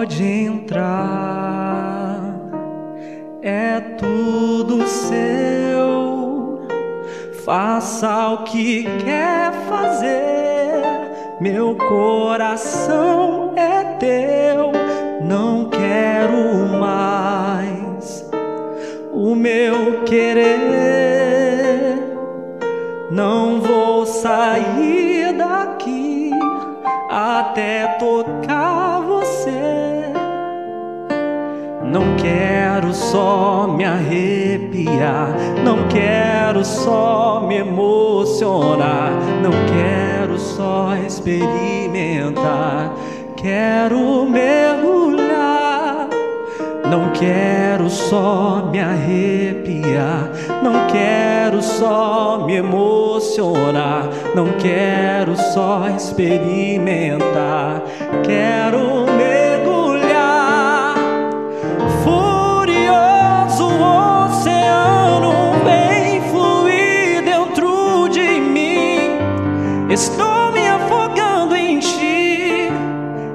Pode entrar, é tudo seu. Faça o que quer fazer, meu coração é teu. Não quero mais o meu querer. Não vou sair daqui até tocar você. Não quero só me arrepiar, não quero só me emocionar, não quero só experimentar, quero mergulhar. Não quero só me arrepiar, não quero só me emocionar, não quero só experimentar, quero mergulhar. Estou me afogando em ti,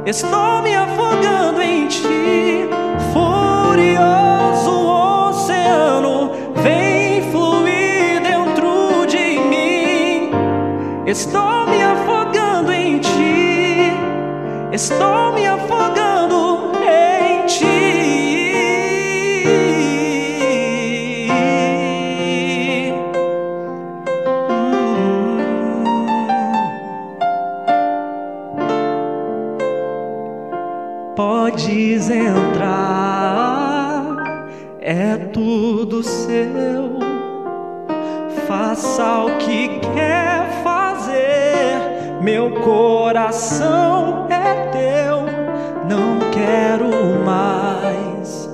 estou me afogando em ti. Furioso oceano vem fluir dentro de mim. Estou me afogando em ti. Estou me afogando Podes entrar, é tudo seu. Faça o que quer fazer, meu coração é teu. Não quero mais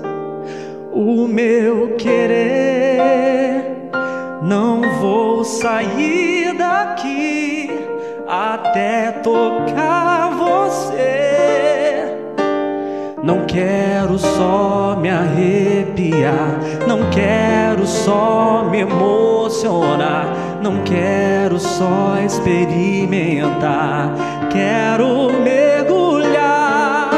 o meu querer. Não vou sair daqui até tocar quero só me arrepiar, não quero só me emocionar, não quero só experimentar, quero mergulhar.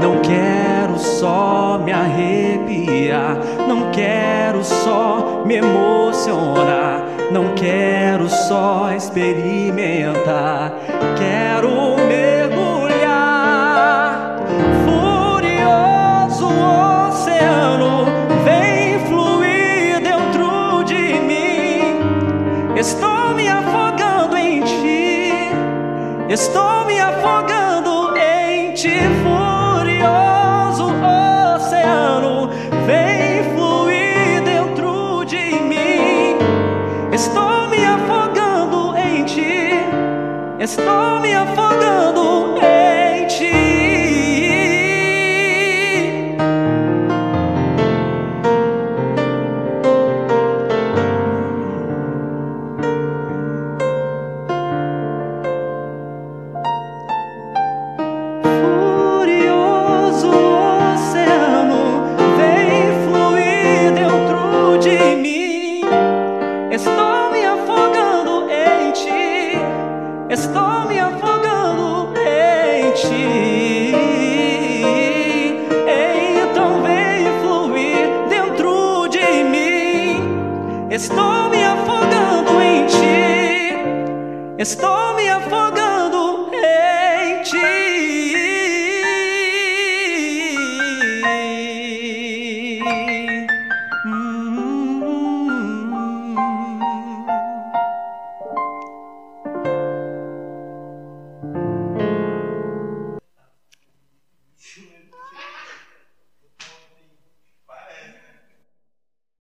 Não quero só me arrepiar, não quero só me emocionar, não quero só experimentar, quero mergulhar. Estou me afogando em ti. Furioso oceano vem fluir dentro de mim. Estou me afogando em ti, estou me afogando em Estou me afogando em ti. Então vem fluir dentro de mim. Estou me afogando em ti. Estou me afogando em ti.